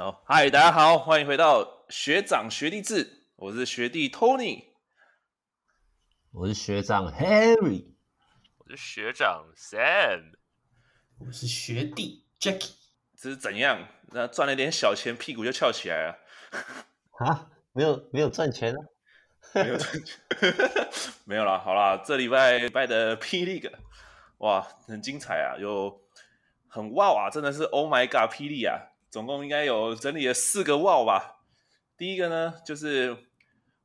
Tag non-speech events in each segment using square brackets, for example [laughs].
好，嗨，大家好，欢迎回到学长学弟制，我是学弟 Tony，我是学长 Harry，我是学长 Sam，我是学弟 Jackie，这是怎样？那赚了点小钱，屁股就翘起来了？啊，没有没有赚钱啊，没有赚钱，[laughs] 没有啦。好啦，这礼拜礼拜的 P League，哇，很精彩啊，有很哇哇，真的是 Oh my God，霹雳啊！总共应该有整理了四个 wow 吧。第一个呢，就是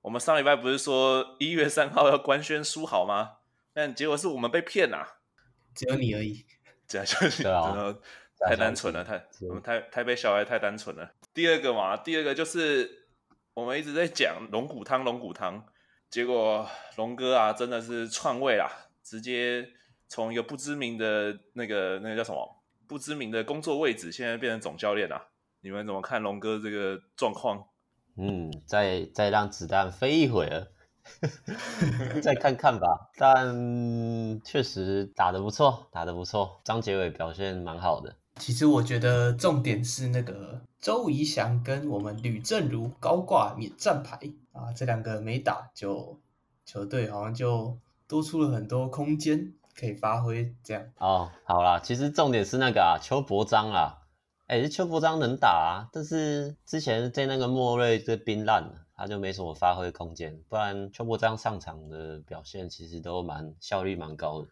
我们上礼拜不是说一月三号要官宣书好吗？但结果是我们被骗啦、啊，只有你而已。假消息，太单纯了，太我们台台北小孩太单纯了。第二个嘛，第二个就是我们一直在讲龙骨汤，龙骨汤，结果龙哥啊，真的是篡位啦，直接从一个不知名的那个那个叫什么？不知名的工作位置，现在变成总教练了。你们怎么看龙哥这个状况？嗯，再再让子弹飞一会儿，[laughs] 再看看吧。[laughs] 但确实打得不错，打得不错。张杰伟表现蛮好的。其实我觉得重点是那个周怡翔跟我们吕正如高挂免战牌啊，这两个没打，就球队好像就多出了很多空间。可以发挥这样。哦，好啦，其实重点是那个啊，邱伯章啦，哎、欸，邱伯章能打啊，但是之前在那个莫瑞这冰烂了，他就没什么发挥空间，不然邱伯章上场的表现其实都蛮效率蛮高的，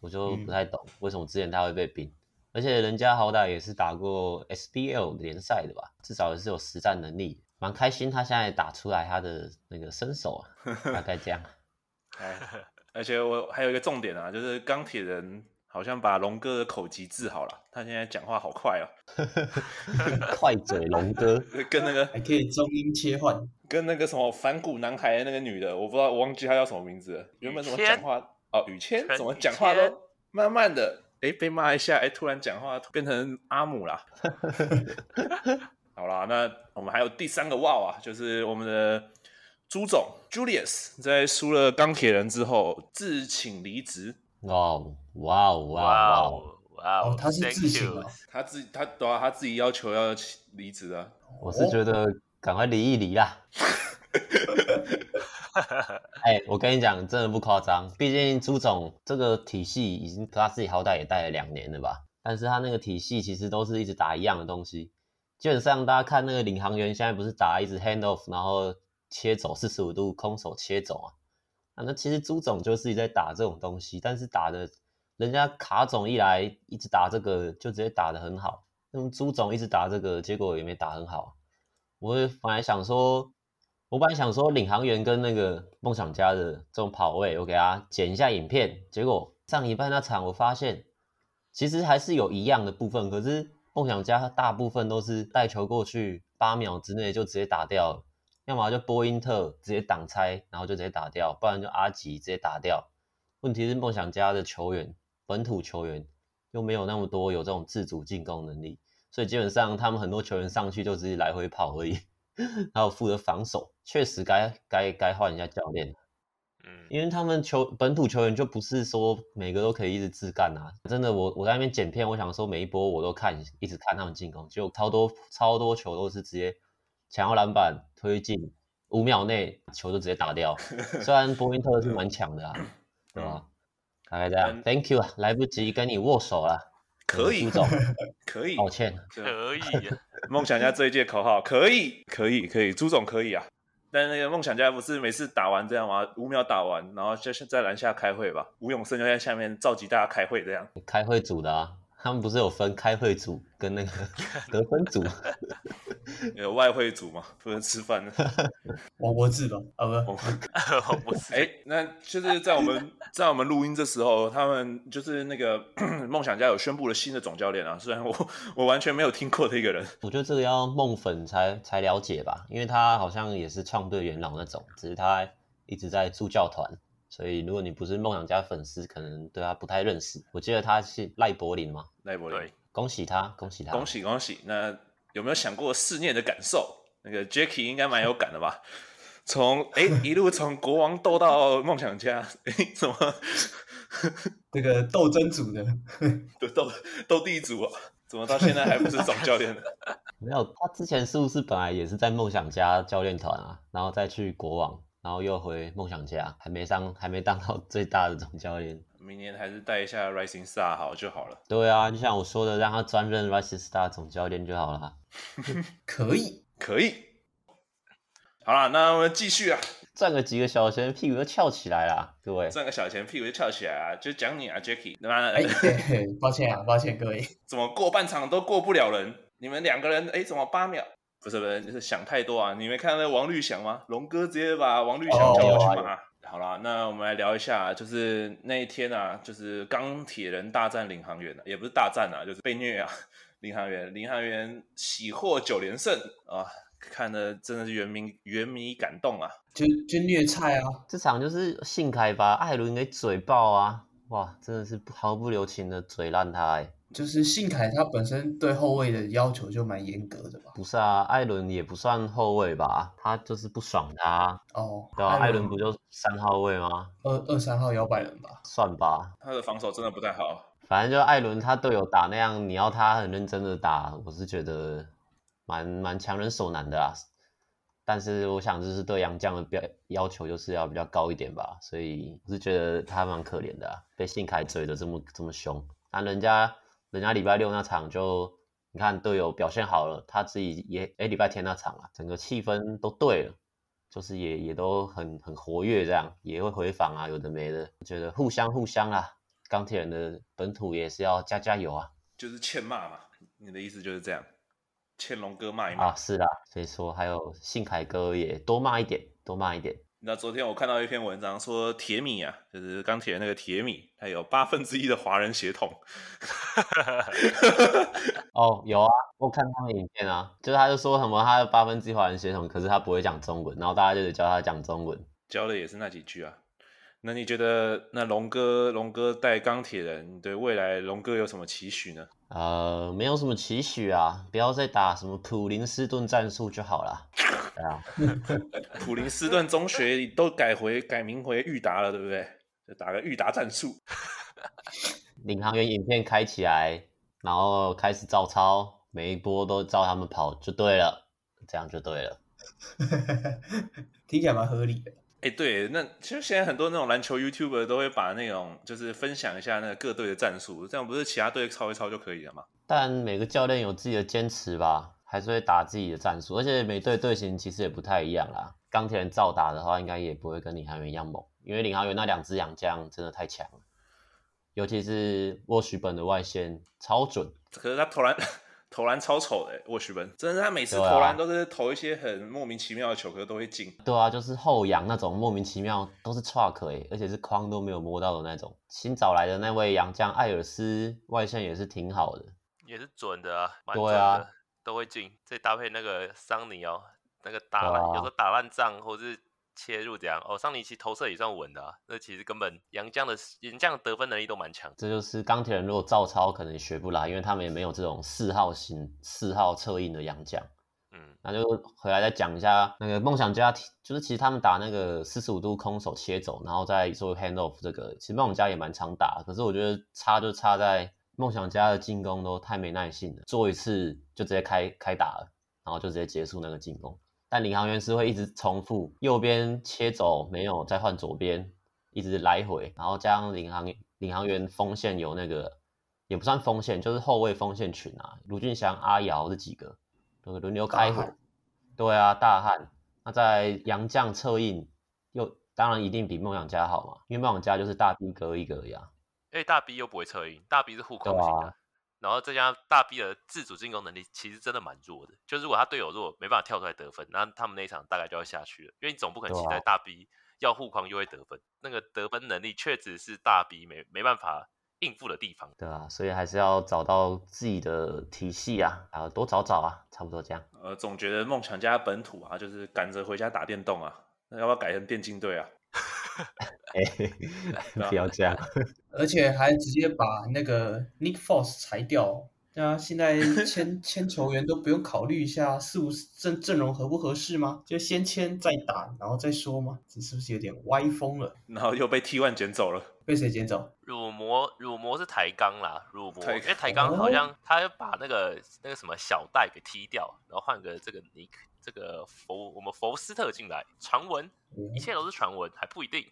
我就不太懂为什么之前他会被冰，嗯、而且人家好歹也是打过 SBL 联赛的吧，至少也是有实战能力，蛮开心他现在打出来他的那个身手啊，[laughs] 大概这样。而且我还有一个重点啊，就是钢铁人好像把龙哥的口疾治好了，他现在讲话好快哦 [laughs] [laughs] 快嘴龙哥，跟那个还可以中音切换，跟那个什么反骨男孩的那个女的，我不知道我忘记她叫什么名字了，原本怎么讲话哦，雨谦怎么讲话都慢慢的，哎，被骂一下，哎，突然讲话变成阿姆啦。[laughs] 好啦，那我们还有第三个哇啊，就是我们的。朱总 Julius 在输了钢铁人之后自请离职。哇哇哇哦哇！哦，他是自请的，他自他对啊，他自己要求要离职啊。我是觉得赶快离一离啦。[laughs] 哎、欸，我跟你讲，真的不夸张。毕竟朱总这个体系已经他自己好歹也带了两年了吧？但是他那个体系其实都是一直打一样的东西。基本上大家看那个领航员现在不是打一直 hand off，然后。切走四十五度空手切走啊，啊，那其实朱总就是在打这种东西，但是打的，人家卡总一来一直打这个，就直接打得很好。那么朱总一直打这个，结果也没打很好。我本来想说，我本来想说领航员跟那个梦想家的这种跑位，我给他剪一下影片。结果上一半那场，我发现其实还是有一样的部分，可是梦想家大部分都是带球过去，八秒之内就直接打掉了。要么就波因特直接挡拆，然后就直接打掉；不然就阿吉直接打掉。问题是梦想家的球员，本土球员又没有那么多有这种自主进攻能力，所以基本上他们很多球员上去就只是来回跑而已，[laughs] 还有负责防守。确实该该该换一下教练，嗯，因为他们球本土球员就不是说每个都可以一直自干啊。真的，我我在那边剪片，我想说每一波我都看，一直看他们进攻，就超多超多球都是直接。抢到篮板推进，五秒内球就直接打掉。[laughs] 虽然波因特是蛮强的啊，对吧？大概这样。Thank you 啊，来不及跟你握手了。可以，朱总，[laughs] 可以，抱歉。可以。[laughs] 梦想家这一届口号可以，可以，可以。朱总可以啊。但那个梦想家不是每次打完这样吗？五秒打完，然后就在篮下开会吧。吴永生就在下面召集大家开会这样。开会组的啊。他们不是有分开会组跟那个 [laughs] 得分组，有 [laughs] 外汇组嘛？不能吃饭的，[laughs] 王柏智吧？啊不，王柏智。哎，那就是在我们在我们录音这时候，他们就是那个 [clears throat] 梦想家有宣布了新的总教练啊。虽然我我完全没有听过的一个人，我觉得这个要梦粉才才了解吧，因为他好像也是创队元老那种，只是他一直在助教团。所以，如果你不是梦想家粉丝，可能对他不太认识。我记得他是赖柏林吗？赖柏林，恭喜他，恭喜他，恭喜恭喜！那有没有想过思念的感受？那个 Jacky 应该蛮有感的吧？从哎、欸、一路从国王斗到梦想家，哎、欸，怎么 [laughs] 这个斗争组的，斗斗斗地主啊？怎么到现在还不是总教练呢？没有，他之前是不是本来也是在梦想家教练团啊，然后再去国王，然后又回梦想家，还没上，还没当到最大的总教练。明年还是带一下 Rising Star 好就好了。对啊，就像我说的，让他专任 Rising Star 总教练就好了。[laughs] 可以，可以。好了，那我们继续啊。赚个几个小钱，屁股就翘起来了，各位。赚个小钱，屁股就翘起来啊！就讲你啊，Jacky，对吧？哎，抱歉啊，抱歉各位。[laughs] 怎么过半场都过不了人？你们两个人，哎，怎么八秒？不是不是，就是想太多啊！你没看到那王绿翔吗？龙哥直接把王绿翔叫过去嘛。Oh, 好啦，那我们来聊一下，就是那一天啊，就是钢铁人大战领航员啊，也不是大战啊，就是被虐啊，领航员，领航员喜获九连胜啊。看的真的是原迷原迷感动啊，就就虐菜啊！这场就是信凯把艾伦给嘴爆啊！哇，真的是毫不留情的嘴烂他哎！就是信凯他本身对后卫的要求就蛮严格的吧？不是啊，艾伦也不算后卫吧？他就是不爽他哦，对啊，艾伦不就三号位吗？二二三号摇摆人吧？算吧，他的防守真的不太好。反正就艾伦他队友打那样，你要他很认真的打，我是觉得。蛮蛮强人所难的啊，但是我想就是对杨绛的标要求就是要比较高一点吧，所以我是觉得他蛮可怜的啊，被信凯追的这么这么凶，但人家人家礼拜六那场就你看队友表现好了，他自己也哎礼拜天那场啊，整个气氛都对了，就是也也都很很活跃这样，也会回访啊，有的没的，觉得互相互相啊，钢铁人的本土也是要加加油啊，就是欠骂嘛，你的意思就是这样。欠龙哥骂一骂啊，是的，所以说还有信凯哥也多骂一点，多骂一点。那昨天我看到一篇文章说铁米啊，就是钢铁那个铁米，他有八分之一的华人血统。[laughs] 哦，有啊，我看他们影片啊，就是他就说什么他有八分之一华人血统，可是他不会讲中文，然后大家就得教他讲中文，教的也是那几句啊。那你觉得那龙哥龙哥带钢铁人，你对未来龙哥有什么期许呢？呃，没有什么期许啊，不要再打什么普林斯顿战术就好了。对啊，[laughs] 普林斯顿中学都改回改名回裕达了，对不对？就打个裕达战术。[laughs] 领航员影片开起来，然后开始照抄，每一波都照他们跑就对了，这样就对了。[laughs] 听起来蛮合理的。哎，对，那其实现在很多那种篮球 YouTuber 都会把那种就是分享一下那个各队的战术，这样不是其他队抄一抄就可以了吗？但每个教练有自己的坚持吧，还是会打自己的战术，而且每队队形其实也不太一样啦。钢铁人照打的话，应该也不会跟领航员一样猛，因为领航员那两只洋将真的太强了，尤其是沃许本的外线超准，可是他投篮。投篮超丑的沃许本，真的是他每次投篮都是投一些很莫名其妙的球，可是都会进。对啊，就是后仰那种莫名其妙，都是 truck 哎，而且是框都没有摸到的那种。新找来的那位洋将艾尔斯外线也是挺好的，也是准的啊，蛮准的，对啊，都会进。再搭配那个桑尼哦，那个打烂，有时候打烂仗或是。切入这样哦，桑尼奇投射也算稳的啊。那其实根本杨绛的杨绛得分能力都蛮强。这就是钢铁人如果照抄可能也学不来，因为他们也没有这种四号型四号策应的杨绛。嗯，那就回来再讲一下那个梦想家，就是其实他们打那个四十五度空手切走，然后再做 hand off 这个，其实梦想家也蛮常打。可是我觉得差就差在梦想家的进攻都太没耐性了，做一次就直接开开打了，然后就直接结束那个进攻。但领航员是会一直重复，右边切走没有，再换左边，一直来回，然后加上领航领航员锋线有那个也不算锋线，就是后卫锋线群啊，卢俊祥、阿瑶这几个都轮流开火。对啊，大汉。那在洋将策应又当然一定比梦想家好嘛，因为梦想家就是大 B 哥一个呀。哎，大 B 又不会策应，大 B 是护空型的。然后再加上大 B 的自主进攻能力其实真的蛮弱的，就如果他队友如果没办法跳出来得分，那他们那一场大概就要下去了，因为你总不可能期待大 B 要护框又会得分，那个得分能力确实是大 B 没没办法应付的地方。对啊，所以还是要找到自己的体系啊，啊，多找找啊，差不多这样。呃，总觉得梦想家本土啊，就是赶着回家打电动啊，那要不要改成电竞队啊？[laughs] 欸、不要这样，[laughs] 而且还直接把那个 Nick Fox 裁掉，对啊，现在签 [laughs] 签球员都不用考虑一下是不是阵阵容合不合适吗？就先签再打，然后再说吗？这是不是有点歪风了？然后又被 T1 捡走了，被谁捡走？乳魔，乳魔是抬杠啦，乳魔，因为台钢好像他要把那个那个什么小戴给踢掉，然后换个这个尼克，这个佛我们佛斯特进来，传闻，一切都是传闻，还不一定。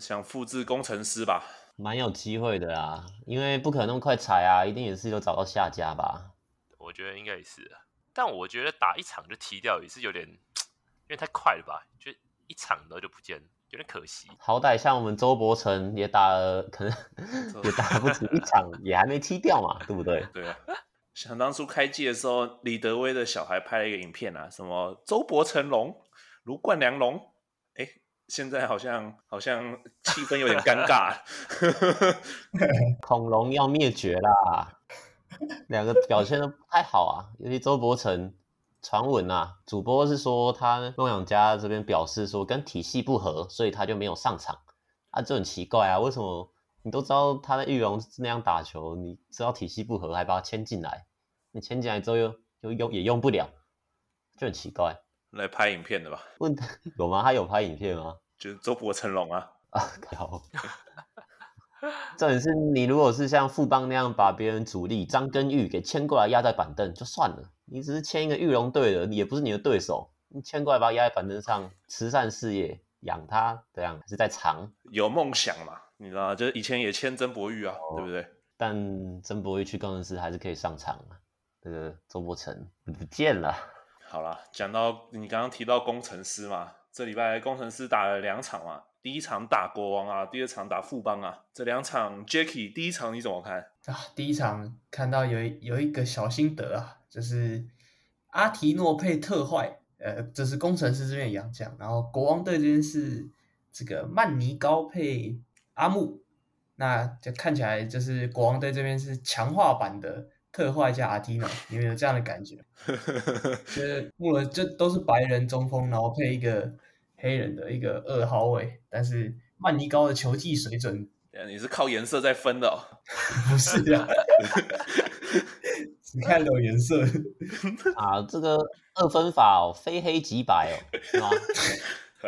想复制工程师吧？蛮有机会的啊，因为不可能那么快裁啊，一定也是有找到下家吧。我觉得应该也是，但我觉得打一场就踢掉也是有点，因为太快了吧？就一场然后就不见，有点可惜。好歹像我们周伯成也打了，可能 [laughs] 也打不止一场，[laughs] 也还没踢掉嘛，对不对？对啊。想当初开机的时候，李德威的小孩拍了一个影片啊，什么周伯成龙卢冠良龙。哎现在好像好像气氛有点尴尬，[laughs] 恐龙要灭绝啦！两个表现都不太好啊，尤其周伯成，传闻啊，主播是说他梦想家这边表示说跟体系不合，所以他就没有上场啊，这很奇怪啊，为什么你都知道他在玉龙是那样打球，你知道体系不合还把他签进来，你签进来之后又又用也用不了，就很奇怪。来拍影片的吧？问有吗？他有拍影片吗？就是周伯成龙啊！啊，好。重点是你如果是像富邦那样把别人主力张根玉给签过来压在板凳就算了，你只是签一个玉龙队的，你也不是你的对手，你签过来把他压在板凳上，慈善事业养他这样还是在藏有梦想嘛？你知道？就是以前也签曾博玉啊，哦、对不对？但曾博玉去工程师还是可以上场啊。这个周伯成不见了。好了，讲到你刚刚提到工程师嘛，这礼拜工程师打了两场嘛，第一场打国王啊，第二场打富邦啊，这两场 Jacky 第一场你怎么看啊？第一场看到有有一个小心得啊，就是阿提诺配特坏，呃，这是工程师这边洋将，然后国王队这边是这个曼尼高配阿木，那就看起来就是国王队这边是强化版的。特坏加阿提诺，你们有这样的感觉？[laughs] 就是穆伦这都是白人中锋，然后配一个黑人的一个二号位，但是曼尼高的球技水准，你是靠颜色在分的？哦？[laughs] 不是啊，[laughs] 只看有颜色啊，这个二分法哦，非黑即白哦，是吗？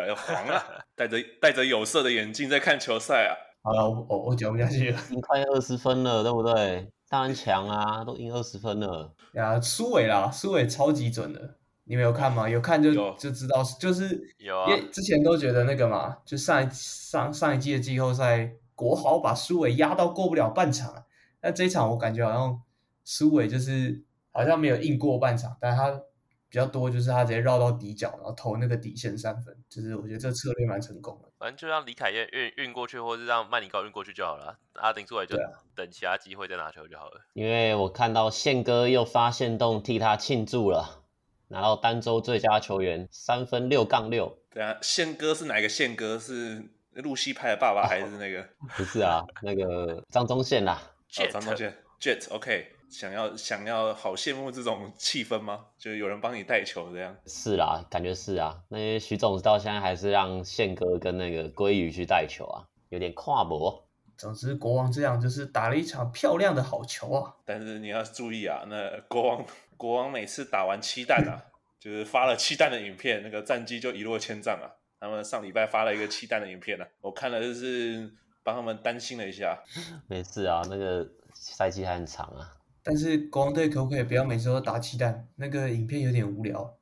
还有黄了，[laughs] 戴着戴着有色的眼镜在看球赛啊。好了，我我讲不下去了，已经快二十分了，对不对？当然强啊，都赢二十分了。呀，苏伟啦，苏伟超级准的，你们有看吗？有看就有就知道，就是有啊。之前都觉得那个嘛，就上一上上一季的季后赛，国豪把苏伟压到过不了半场，但这一场我感觉好像苏伟就是好像没有硬过半场，但他。比较多就是他直接绕到底角，然后投那个底线三分，就是我觉得这策略蛮成功的。反正就让李凯燕运运过去，或是让曼尼高运过去就好了。阿丁出来就等其他机会再拿球就好了。因为我看到宪哥又发现动替他庆祝了，拿到单周最佳球员，三分六杠六。对啊，宪哥是哪个宪哥？是露西派的爸爸还是那个？[laughs] 不是啊，那个张宗宪啦。哦，张宗宪，Jet，OK。想要想要好羡慕这种气氛吗？就是有人帮你带球这样？是啦，感觉是啊。那些徐总到现在还是让宪哥跟那个鲑鱼去带球啊，有点跨博。总之，国王这样就是打了一场漂亮的好球啊。但是你要注意啊，那国王国王每次打完七弹啊，就是发了七弹的影片，那个战绩就一落千丈啊。他们上礼拜发了一个七弹的影片啊，我看了就是帮他们担心了一下。没事啊，那个赛季还很长啊。但是国王队可不可以不要每次都打气弹？那个影片有点无聊，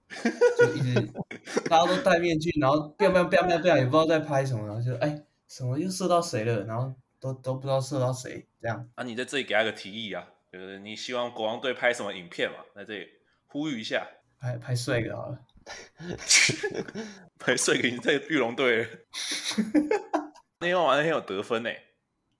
就一直 [laughs] 大家都戴面具，然后变变变变变，也不知道在拍什么，然后就哎，什么又射到谁了？然后都都不知道射到谁，这样。啊，你在这里给他个提议啊，就是你希望国王队拍什么影片嘛？在这里呼吁一下，拍拍帅哥好了，[laughs] 拍帅哥已经在玉龙队，[laughs] 那天晚上很有得分呢。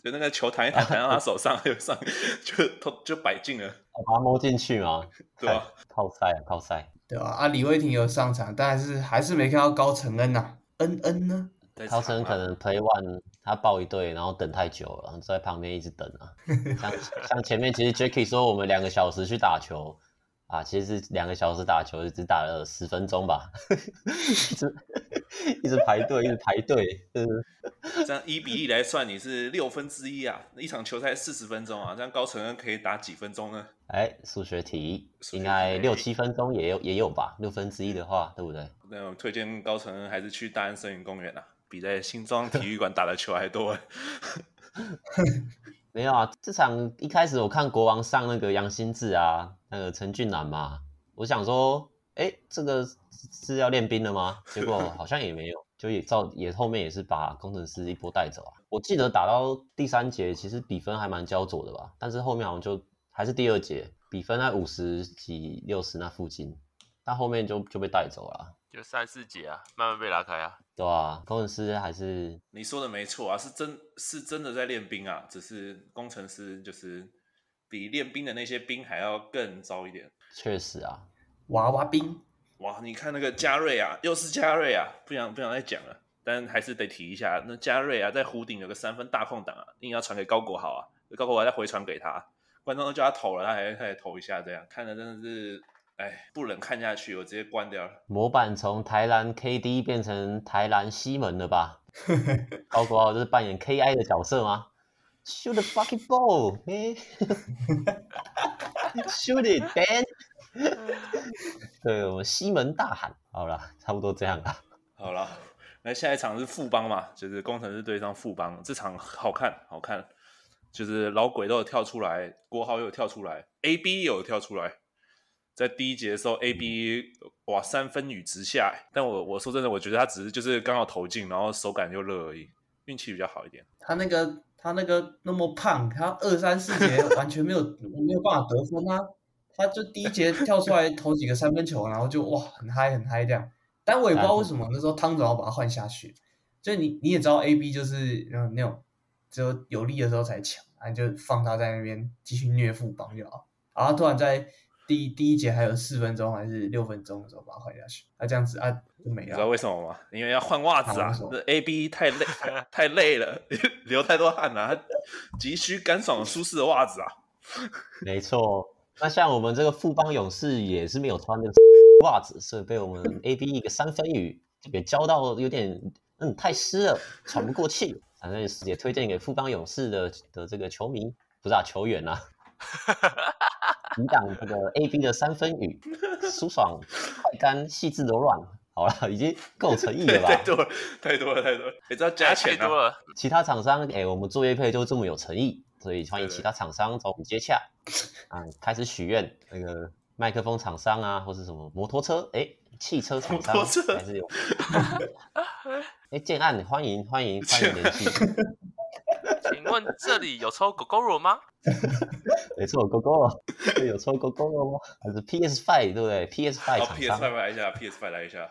就那个球弹一弹，弹到他手上，[laughs] 就上就就就摆进了，把他摸进去嘛，对吧？靠赛，靠赛，对吧？啊，李威霆有上场，但是还是没看到高承恩呐，恩恩呢？高承恩可能 play one 他抱一队，然后等太久了，然后在旁边一直等啊。[laughs] 像像前面其实 Jacky 说我们两个小时去打球啊，其实是两个小时打球，只打了十分钟吧。[laughs] 一直一直排队，一直排队。这样一比一来算，你是六分之一啊！一场球赛四十分钟啊，这样高承恩可以打几分钟呢？哎，数学题，应该六七分钟也有也有吧？六分之一的话，对不对？那我推荐高承恩还是去大安森林公园啊，比在新庄体育馆打的球还多。[laughs] 没有啊，这场一开始我看国王上那个杨新志啊，那个陈俊南嘛，我想说，哎，这个是要练兵的吗？结果好像也没有，就也照也后面也是把工程师一波带走啊。我记得打到第三节，其实比分还蛮焦灼的吧，但是后面好像就还是第二节比分在五十几六十那附近，但后面就就被带走了。就三四节啊，慢慢被拉开啊。对啊，工程师还是你说的没错啊，是真是真的在练兵啊，只是工程师就是比练兵的那些兵还要更糟一点。确实啊，娃娃兵哇，你看那个嘉瑞啊，又是嘉瑞啊，不想不想再讲了，但还是得提一下，那嘉瑞啊，在弧顶有个三分大空档啊，硬要传给高国豪啊，高国豪再回传给他，观众都叫他投了，他还他还投一下，这样看的真的是。哎，不忍看下去，我直接关掉了。模板从台南 KD 变成台南西门了吧？[laughs] 高国豪这是扮演 KI 的角色吗？Shoot the fucking ball, man! [laughs] Shoot it, Ben! [laughs] 对，我们西门大喊。好了，差不多这样了。好了，那下一场是富邦嘛？就是工程师对上富邦，这场好看，好看。就是老鬼都有跳出来，国豪又有跳出来，AB 也有跳出来。在第一节的时候，A B 哇三分雨直下，但我我说真的，我觉得他只是就是刚好投进，然后手感又热而已，运气比较好一点。他那个他那个那么胖，他二三四节完全没有没有办法得分啊！他就第一节跳出来投几个三分球，然后就哇很嗨很嗨这样。但我也不知道为什么那时候汤总要把他换下去，就你你也知道 A B 就是那种那种只有有力的时候才抢，然后就放他在那边继续虐富邦就好，然后突然在。第一第一节还有四分钟还是六分钟的时候把它换下去，啊这样子啊就没了。你知道为什么吗？因为要换袜子啊，这 A B 太累太累了，[laughs] 流太多汗了，啊，急需干爽舒适的袜子啊。[laughs] 没错，那像我们这个富邦勇士也是没有穿的袜子，所以被我们 A B 一个三分雨就给浇到有点嗯太湿了，喘不过气。反正也推荐给富邦勇士的的这个球迷，不是啊球员啊。[laughs] 抵挡这个 A B 的三分雨，舒爽、快干、细致柔软。好了，[laughs] 已经够诚意了吧？[laughs] 太多了，太多了，太多了。你知道加钱多了。其他厂商，哎、欸，我们做业配就这么有诚意，所以欢迎其他厂商找我们接洽。[laughs] 啊，开始许愿，那个麦克风厂商啊，或是什么摩托车，哎、欸，汽车厂商还是有。哎、欸，建案欢迎欢迎欢迎联系。请问这里有抽狗狗肉吗？[laughs] 没错，狗狗肉，有抽狗狗肉吗？还是 PS Five 对不对？PS Five 厂商。PS Five 来一下，PS Five 来一下。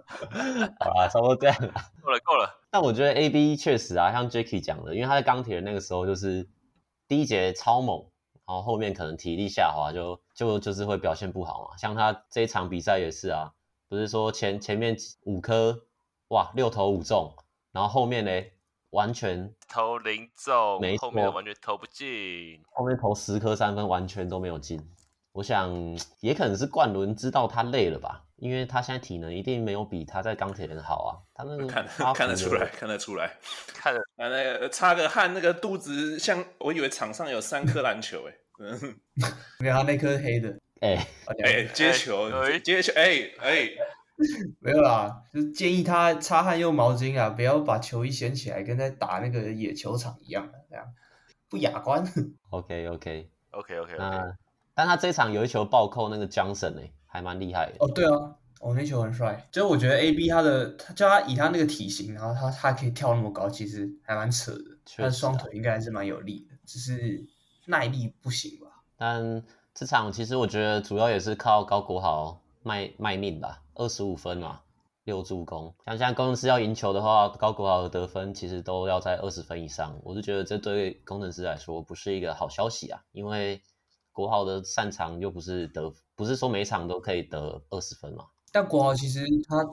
[laughs] 好啦，差不多这样了。够了，够了。但我觉得 AB 确实啊，像 Jacky 讲的，因为他在钢铁人那个时候就是第一节超猛，然后后面可能体力下滑就，就就就是会表现不好嘛。像他这一场比赛也是啊，不是说前前面五颗哇六投五中，然后后面呢？完全投零中，没，后面完全投不进，后面投十颗三分完全都没有进。我想也可能是冠伦知道他累了吧，因为他现在体能一定没有比他在钢铁人好啊。他那个看看得出来，看得出来，[laughs] 看得啊那个擦个汗，那个肚子像我以为场上有三颗篮球哎，嗯，没有他那颗黑的，[laughs] 哎哎接球接球哎哎。[laughs] 没有啦，就建议他擦汗用毛巾啊，不要把球衣掀起来，跟在打那个野球场一样的，这样不雅观。OK OK OK OK 那但他这场有一球暴扣那个 Johnson 呢，还蛮厉害的。哦，对啊，哦，那球很帅。就我觉得 AB 他的，他叫他以他那个体型，然后他他可以跳那么高，其实还蛮扯的。他的双腿应该还是蛮有力的，只是耐力不行吧。但这场其实我觉得主要也是靠高国豪卖卖命吧。二十五分嘛，六助攻。像现在工程师要赢球的话，高国豪的得分其实都要在二十分以上。我是觉得这对工程师来说不是一个好消息啊，因为国豪的擅长又不是得，不是说每场都可以得二十分嘛。但国豪其实他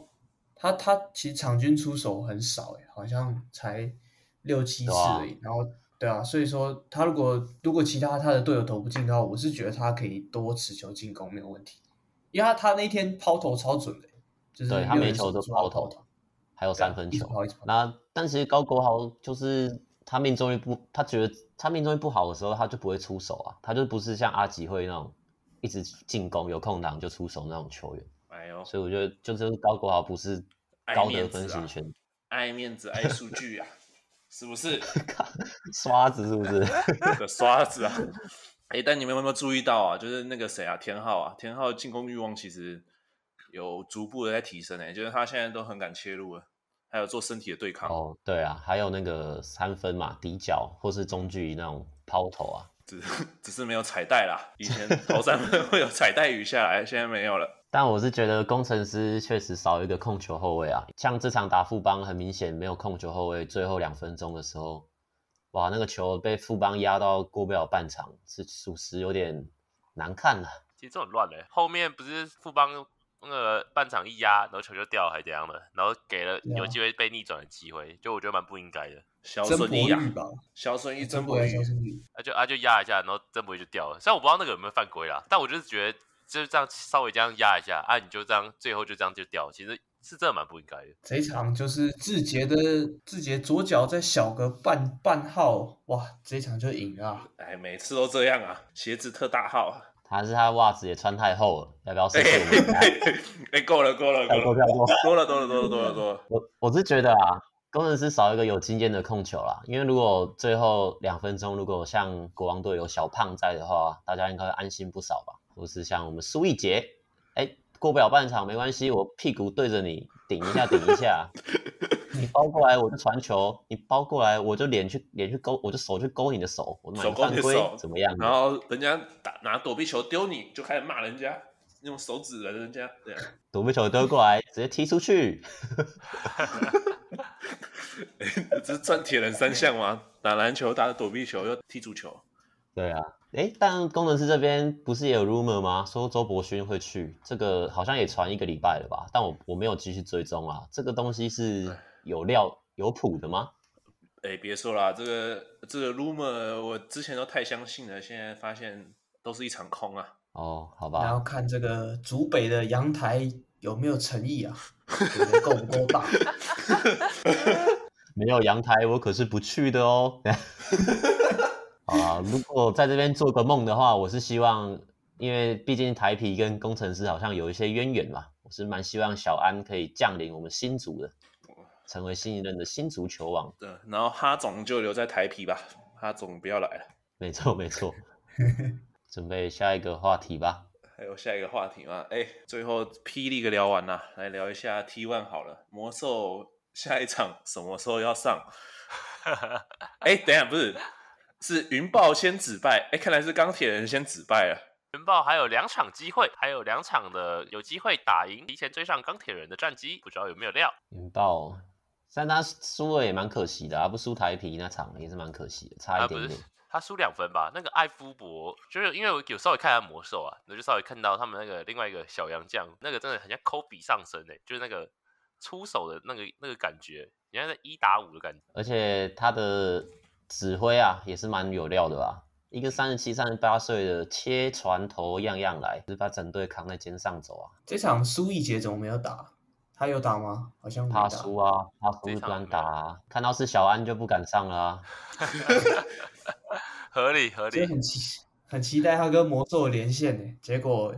他他其实场均出手很少诶，好像才六七次而已。啊、然后对啊，所以说他如果如果其他他的队友投不进的话，我是觉得他可以多持球进攻没有问题。因为他他那天抛投超准的，就是对他每球都抛投，还有三分球。那但其实高国豪就是他命中率不，他觉得他命中率不好的时候，他就不会出手啊，他就不是像阿吉会那种一直进攻有空档就出手那种球员。哎呦，所以我觉得就是高国豪不是高得分型权，爱面子爱数据啊，是不是？[laughs] 刷子是不是？那个刷子啊！哎，但你们有没有注意到啊？就是那个谁啊，天浩啊，天浩进攻欲望其实有逐步的在提升诶、欸，就是他现在都很敢切入了，还有做身体的对抗。哦，对啊，还有那个三分嘛，底角或是中距离那种抛投啊，只只是没有彩带啦。以前投三分会有彩带雨下来，现在没有了。[laughs] 但我是觉得工程师确实少一个控球后卫啊，像这场打富邦，很明显没有控球后卫，最后两分钟的时候。哇，那个球被富邦压到过不了半场，是属实有点难看了。其实这很乱嘞，后面不是富邦那个半场一压，然后球就掉还是怎样的，然后给了有机会被逆转的机会，就我觉得蛮不应该的。小孙一啊，小孙一真不会，啊就啊就压一下，然后真不会就掉了。虽然我不知道那个有没有犯规啦，但我就是觉得就是这样稍微这样压一下，啊你就这样最后就这样就掉，其实。是真的蛮不应该的。这一场就是志杰的志杰左脚再小个半半号，哇，这一场就赢了。哎，每次都这样啊，鞋子特大号。还是他袜子也穿太厚了，要不要试试？[laughs] 哎，够了够了够了，多了多了多了多了多了。我我是觉得啊，工程师少一个有经验的控球啦，因为如果最后两分钟如果像国王队有小胖在的话，大家应该会安心不少吧。或是像我们苏一杰，哎。过不了半场没关系，我屁股对着你顶一下顶一下，你包过来我就传球，你包过来我就脸去脸去勾，我就手去勾你的手，我手犯规怎么样？然后人家打拿躲避球丢你就开始骂人家，用手指人人家，对，躲避球丢过来直接踢出去。[laughs] 这是战铁人三项吗？打篮球打躲避球又踢足球。对啊。哎，但工程师这边不是也有 rumor 吗？说周伯勋会去，这个好像也传一个礼拜了吧？但我我没有继续追踪啊。这个东西是有料有谱的吗？哎，别说了，这个这个 rumor 我之前都太相信了，现在发现都是一场空啊。哦，好吧。然后看这个竹北的阳台有没有诚意啊？够不够大？[laughs] [laughs] 没有阳台，我可是不去的哦。[laughs] 啊，如果在这边做个梦的话，我是希望，因为毕竟台皮跟工程师好像有一些渊源嘛，我是蛮希望小安可以降临我们新竹的，成为新一任的新足球王。对，然后哈总就留在台皮吧，哈总不要来了。没错没错，[laughs] 准备下一个话题吧。还有下一个话题吗？哎，最后霹雳个聊完了，来聊一下 T One 好了。魔兽下一场什么时候要上？[laughs] 哎，等下不是。是云豹先止败，哎，看来是钢铁人先止败了。云豹还有两场机会，还有两场的有机会打赢，提前追上钢铁人的战绩，不知道有没有料。云豹，但他输了也蛮可惜的，啊，不输台皮那场也是蛮可惜的，差一点点。他输两分吧？那个艾夫伯，就是因为我有稍微看他魔兽啊，我就稍微看到他们那个另外一个小洋将，那个真的很像科比上身诶，就是那个出手的那个那个感觉，人家在一打五的感觉，而且他的。指挥啊，也是蛮有料的吧？一个三十七、三十八岁的切船头样样来，就是把整队扛在肩上走啊。这场苏奕杰怎么没有打？他有打吗？好像怕输啊，怕输不敢打啊。看到是小安就不敢上了啊。合 [laughs] 理合理，很期很期待他跟魔兽连线呢，结果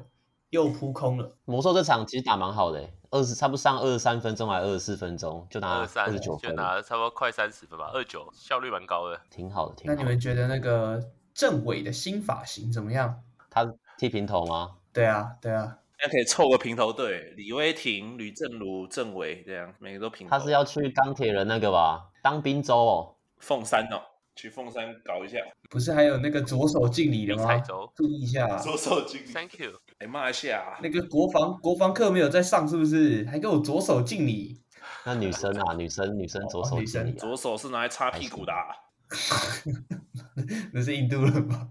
又扑空了。魔兽这场其实打蛮好的。二十差不多上二十三分钟还是二十四分钟就拿二十九分，就拿了差不多快三十分吧，二九效率蛮高的，挺好的。挺好的。那你们觉得那个郑伟的新发型怎么样？他剃平头吗？对啊，对啊，那可以凑个平头队，李威霆、吕正如、郑伟这样，每个都平头。他是要去钢铁人那个吧？当兵州哦，凤山哦。去凤山搞一下，不是还有那个左手敬礼的吗？注意一下，左手敬礼，Thank you。哎，骂一下，那个国防国防课没有在上，是不是？还给我左手敬礼？那女生啊，女生女生左手敬礼，左手是拿来擦屁股的。[laughs] 那是印度人吧？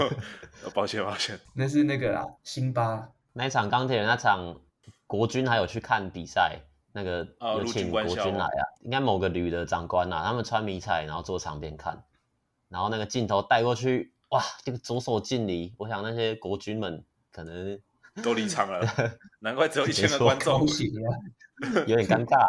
[laughs] 抱歉抱歉，那是那个啊，辛巴。那场钢铁人那场，国军还有去看比赛。那个有请国军来啊，应该某个旅的长官啊，他们穿迷彩，然后坐场边看，然后那个镜头带过去，哇，这个左手敬礼，我想那些国军们可能都离场了，[laughs] 难怪只有一千个观众，有点尴尬。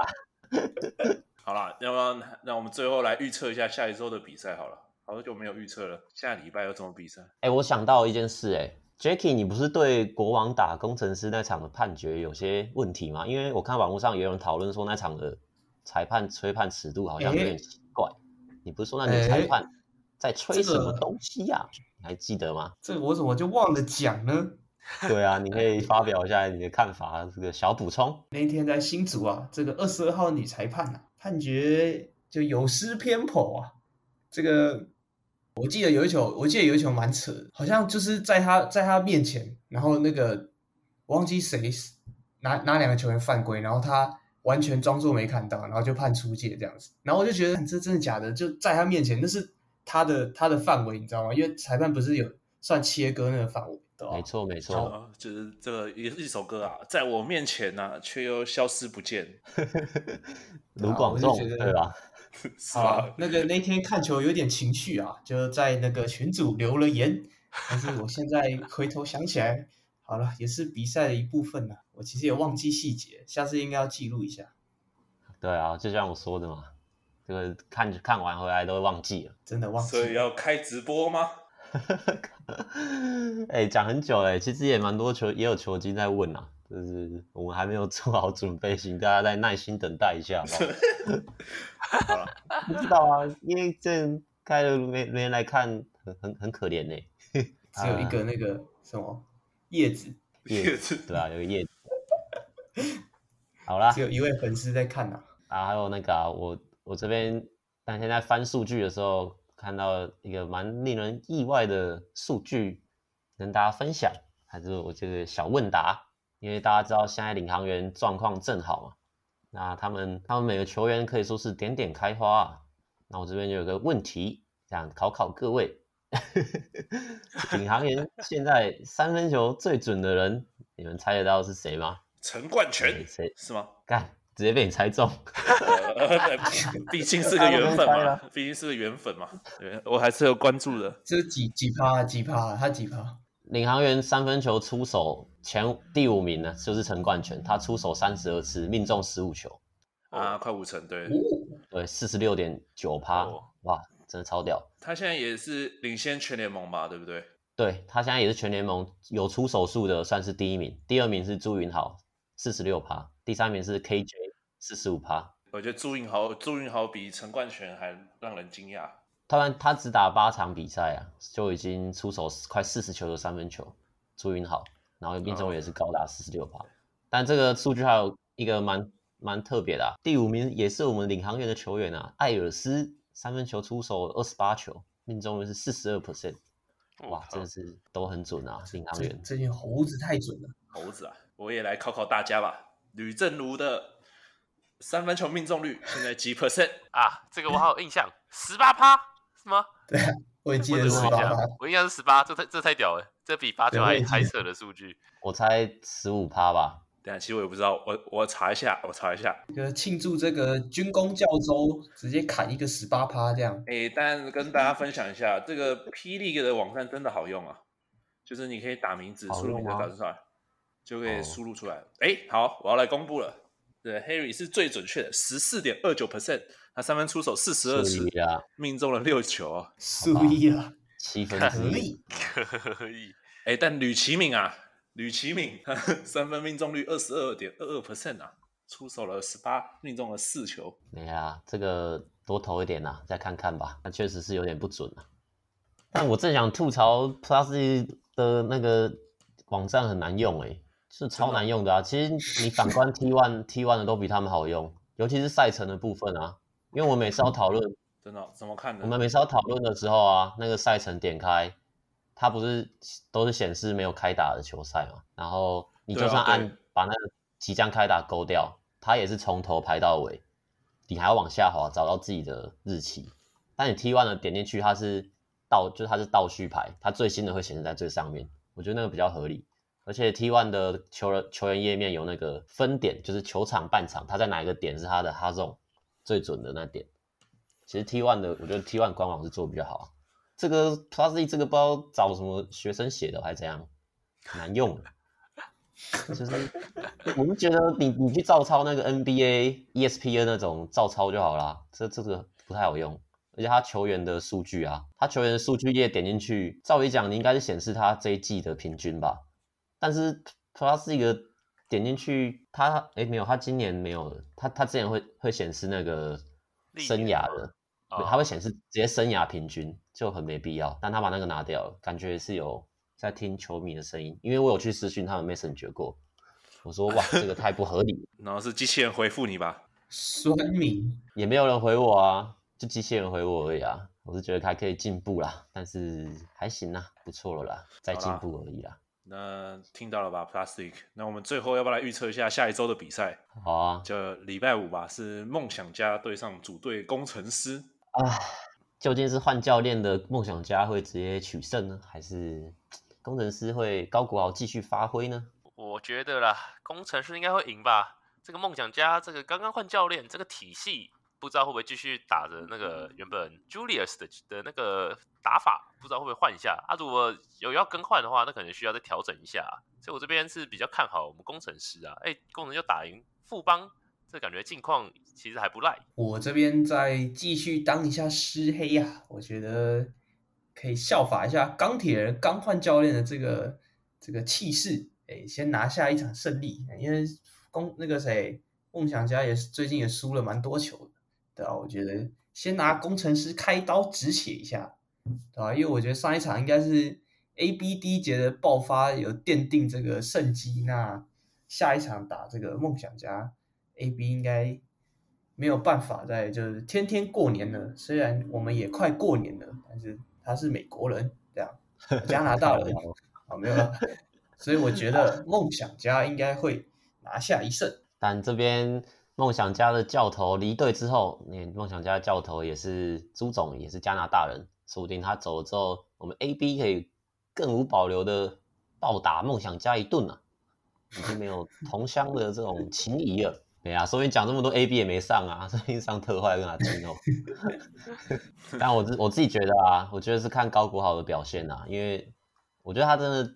[laughs] 好了，要不要让我们最后来预测一下下一周的比赛好了？好久没有预测了，下礼拜有什么比赛？哎、欸，我想到一件事、欸，哎，Jacky，你不是对国王打工程师那场的判决有些问题吗？因为我看网络上也有人讨论说那场的裁判吹判尺度好像有点奇怪。欸、你不是说那女裁判在吹什么东西呀、啊？欸这个、你还记得吗？这个我怎么就忘了讲呢？[laughs] 对啊，你可以发表一下你的看法，这个小补充。那一天在新竹啊，这个二十二号女裁判啊，判决就有失偏颇啊。这个我记得有一球，我记得有一球蛮扯的，好像就是在他在他面前，然后那个忘记谁哪哪两个球员犯规，然后他完全装作没看到，然后就判出界这样子。然后我就觉得这真的假的？就在他面前，那是他的他的范围，你知道吗？因为裁判不是有算切割那个范围。没错，没错，哦，就是这个也是一首歌啊，在我面前呢、啊，却又消失不见。[laughs] 卢广仲，对吧？[laughs] 好，那个那天看球有点情绪啊，就在那个群组留了言。但是我现在回头想起来，[laughs] 好了，也是比赛的一部分了、啊。我其实也忘记细节，下次应该要记录一下。对啊，就像我说的嘛，这个看看完回来都忘记了，真的忘记了。所以要开直播吗？[laughs] 哎、欸，讲很久哎，其实也蛮多球，也有球精在问啊，就是我们还没有做好准备，请大家再耐心等待一下好不好？[laughs] 了，不知道啊，因为这开了没没人来看，很很很可怜呢。[laughs] 只有一个那个什么叶子，叶子对啊，有个叶子。好啦，只有一位粉丝在看呐。啊，还有那个啊，我我这边，但现在翻数据的时候。看到一个蛮令人意外的数据，跟大家分享，还是我这个小问答，因为大家知道现在领航员状况正好嘛，那他们他们每个球员可以说是点点开花啊。那我这边就有个问题，想考考各位，领航员现在三分球最准的人，你们猜得到是谁吗？陈冠泉，谁是吗？干。直接被你猜中，[laughs] 毕竟是个缘分嘛，毕竟是个缘分嘛，对，我还是有关注的。这几几趴几趴，他几趴？领航员三分球出手前第五名呢，就是陈冠泉，他出手三十二次，命中十五球，啊，快五成，对，对，四十六点九趴，哇，真的超屌。他现在也是领先全联盟吧，对不对？对，他现在也是全联盟有出手数的，算是第一名，第二名是朱云豪，四十六趴，第三名是 KJ。四十五趴，我觉得朱云豪朱云豪比陈冠泉还让人惊讶。他他只打八场比赛啊，就已经出手快四十球的三分球。朱云豪，然后命中率也是高达四十六趴。但这个数据还有一个蛮蛮特别的啊，第五名也是我们领航员的球员啊，艾尔斯三分球出手二十八球，命中率是四十二 percent。哇，真的是都很准啊，领航员。这些猴子太准了，猴子啊！我也来考考大家吧，吕正如的。三分球命中率现在几 percent [laughs] 啊？这个我好有印象，十八趴是吗？[laughs] 对，我也记得十八，我印象是十八，这太这太屌了，这比八球还还扯的数据。[laughs] 我猜十五趴吧。等下，其实我也不知道，我我查一下，我查一下。这个庆祝这个军功教州直接砍一个十八趴这样。哎，但跟大家分享一下，这个霹雳的网站真的好用啊，就是你可以打名字，输入名字打字出来，就可以输入出来。哎，好，我要来公布了。对，Harry 是最准确的，十四点二九 percent，他三分出手四十二次，命中了六球啊，输一了，七分之一，可以。哎，但吕其敏啊，吕其敏三分命中率二十二点二二 percent 啊，出手了十八，命中了四球。哎呀，这个多投一点呐、啊，再看看吧。那确实是有点不准啊。但我正想吐槽 Plus 的那个网站很难用哎、欸。是超难用的啊！其实你反观 T one T one 的都比他们好用，尤其是赛程的部分啊。因为我每次要讨论，[laughs] 真的怎么看？我们每次要讨论的时候啊，那个赛程点开，它不是都是显示没有开打的球赛嘛？然后你就算按把那个即将开打勾掉，它也是从头排到尾，你还要往下滑找到自己的日期。但你 T one 的点进去，它是倒，就是它是倒序排，它最新的会显示在最上面。我觉得那个比较合理。而且 T1 的球员球员页面有那个分点，就是球场半场，他在哪一个点是他的 hot zone 最准的那点。其实 T1 的，我觉得 T1 官网是做比较好。这个 Plus E 这个不知道找什么学生写的还是怎样，难用。就是我们觉得你你去照抄那个 NBA、ESPN 那种照抄就好了，这这个不太好用。而且他球员的数据啊，他球员的数据页点进去，照理讲你应该是显示他这一季的平均吧？但是他是一个点进去，他诶没有，它今年没有了。他他之前会会显示那个生涯的，它会显示直接生涯平均，就很没必要。但他把那个拿掉了，感觉是有在听球迷的声音，因为我有去私讯他们 Messenger 过，我说哇，这个太不合理。[laughs] 然后是机器人回复你吧？酸民也没有人回我啊。就机器人回我而已啊，我是觉得还可以进步啦，但是还行啦，不错了啦，再进步而已啦。那听到了吧，Plastic？那我们最后要不要来预测一下下一周的比赛？好啊，就礼拜五吧，是梦想家对上主队工程师啊。究竟是换教练的梦想家会直接取胜呢，还是工程师会高国豪继续发挥呢？我觉得啦，工程师应该会赢吧。这个梦想家，这个刚刚换教练，这个体系。不知道会不会继续打着那个原本 Julius 的的那个打法，不知道会不会换一下啊？如果有要更换的话，那可能需要再调整一下。所以我这边是比较看好我们工程师啊。哎，攻城就打赢富邦，这感觉近况其实还不赖。我这边再继续当一下狮黑呀、啊，我觉得可以效法一下钢铁人刚换教练的这个这个气势，哎，先拿下一场胜利。因为工那个谁梦想家也是最近也输了蛮多球的。对啊，我觉得先拿工程师开刀止血一下，对吧？因为我觉得上一场应该是 A B D 节的爆发有奠定这个胜机，那下一场打这个梦想家 A B 应该没有办法再就是天天过年了。虽然我们也快过年了，但是他是美国人，这样加拿大人 [laughs] 啊没有了，所以我觉得梦想家应该会拿下一胜，[laughs] 但这边。梦想家的教头离队之后，那梦想家的教头也是朱总，也是加拿大人，说不定他走了之后，我们 AB 可以更无保留的暴打梦想家一顿啊，已经没有同乡的这种情谊了。[laughs] 对啊，所以讲这么多 AB 也没上啊，[laughs] 所以上特坏跟阿金哦。[laughs] 但我自我自己觉得啊，我觉得是看高国豪的表现啊，因为我觉得他真的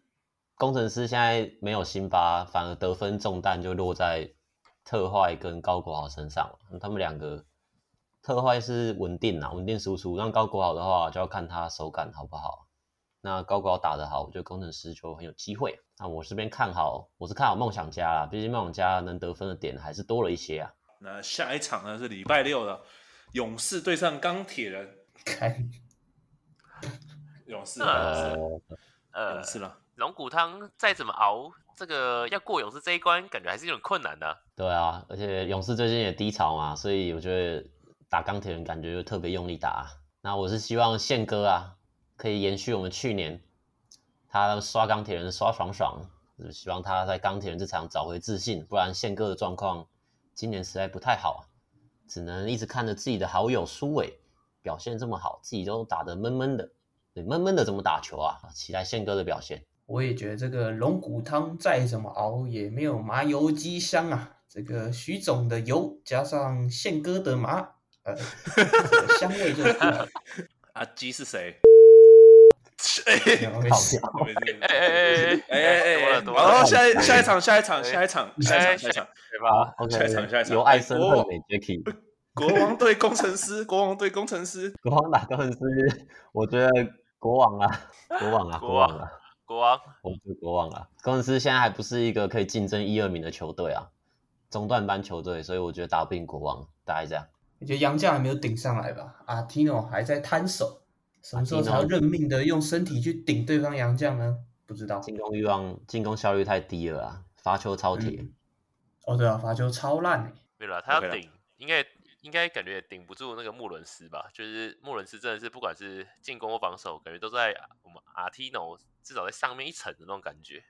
工程师现在没有辛巴，反而得分重担就落在。特坏跟高国豪身上，他们两个特坏是稳定啊，稳定输出。让高国豪的话，就要看他手感好不好。那高国豪打得好，我觉得工程师就很有机会。那我这边看好，我是看好梦想家啦，毕竟梦想家能得分的点还是多了一些啊。那下一场呢是礼拜六的勇士对上钢铁人，[laughs] 开勇士呃呃勇士了，龙骨汤再怎么熬。这个要过勇士这一关，感觉还是有点困难的。对啊，而且勇士最近也低潮嘛，所以我觉得打钢铁人感觉就特别用力打。那我是希望宪哥啊，可以延续我们去年他刷钢铁人刷爽爽，希望他在钢铁人这场找回自信，不然宪哥的状况今年实在不太好，只能一直看着自己的好友苏伟表现这么好，自己都打得闷闷的，对，闷闷的怎么打球啊？期待宪哥的表现。我也觉得这个龙骨汤再怎么熬也没有麻油鸡香啊！这个徐总的油加上宪哥的麻，呃，香味就出来了。阿 [laughs] 鸡是谁？[laughs] 哎，没事，哎哎哎哎哎，多了好，下一下一场，下一场，下一场，下一场，下一场，对吧？OK，下一场，下一场，由爱生恨美 Jacky，国王对工程师，国王对工程师，国王打工程师，我觉得国王啊，国王啊，国王啊。国王，我是国王啊！工程师现在还不是一个可以竞争一二名的球队啊，中段班球队，所以我觉得打不赢国王，大概这样。我觉得杨将还没有顶上来吧？阿提诺还在摊手，什么时候才要认命的用身体去顶对方杨将呢？不知道。进攻欲望、进攻效率太低了啊！罚球超铁、嗯。哦，对啊，罚球超烂诶。没了，他要顶，应该应该感觉也顶不住那个穆伦斯吧？就是穆伦斯真的是不管是进攻或防守，感觉都在我们阿提诺。至少在上面一层的那种感觉，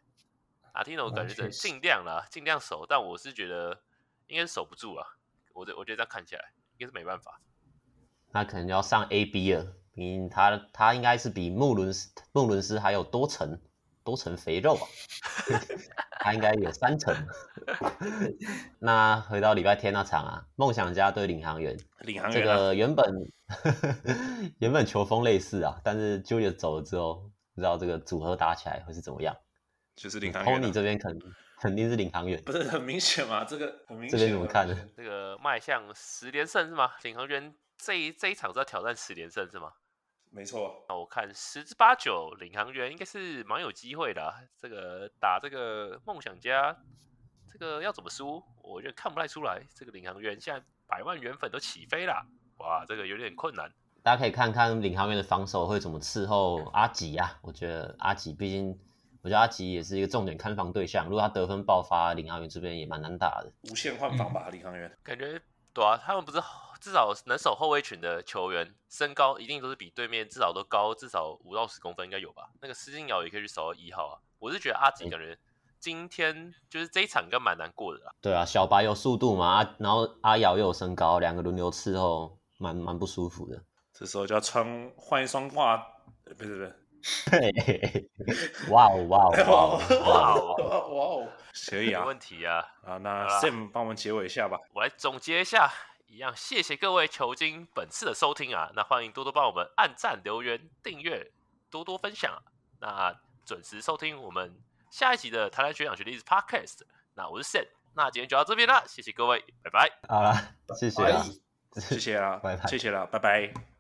阿提诺感觉是尽量了，尽量守，但我是觉得应该是守不住啊。我这我觉得这样看起来应该是没办法。那可能就要上 A B 了，因为他他应该是比穆伦斯穆伦斯还有多层多层肥肉啊，[laughs] 他应该有三层。[laughs] 那回到礼拜天那场啊，梦想家对领航员，领航员、啊、这个原本 [laughs] 原本球风类似啊，但是 Julius 走了之后。不知道这个组合打起来会是怎么样？就是领航员。Tony 这边肯肯定是领航员。不是很明显吗？这个很明显。这边怎么看呢？这个迈向十连胜是吗？领航员这一这一场是要挑战十连胜是吗？没错。那我看十之八九，领航员应该是蛮有机会的啊。这个打这个梦想家，这个要怎么输？我觉得看不太出来。这个领航员现在百万元粉都起飞了，哇，这个有点困难。大家可以看看领航员的防守会怎么伺候阿吉啊。我觉得阿吉，毕竟我觉得阿吉也是一个重点看防对象。如果他得分爆发，领航员这边也蛮难打的。无限换防吧，领航员。感觉对啊，他们不是至少能守后卫群的球员，身高一定都是比对面至少都高至少五到十公分，应该有吧？那个施晋尧也可以去守到一号啊。我是觉得阿吉感觉今天就是这一场应该蛮难过的啊。对啊，小白有速度嘛，然后阿瑶又有身高，两个轮流伺候，蛮蛮不舒服的。这时候就要穿换一双袜，不是不是，哇哦哇哦哇哦哇哦。哇哦，可以啊，没问题啊。啊，那 Sam 帮我们结尾一下吧，我来总结一下，一样。谢谢各位球精本次的收听啊，那欢迎多多帮我们按赞、留言、订阅，多多分享，那准时收听我们下一集的台篮学长学弟 Podcast，那我是 Sam，那今天就到这边了，谢谢各位，拜拜，好了，谢谢啊，谢谢啊，拜拜，谢谢了，拜拜。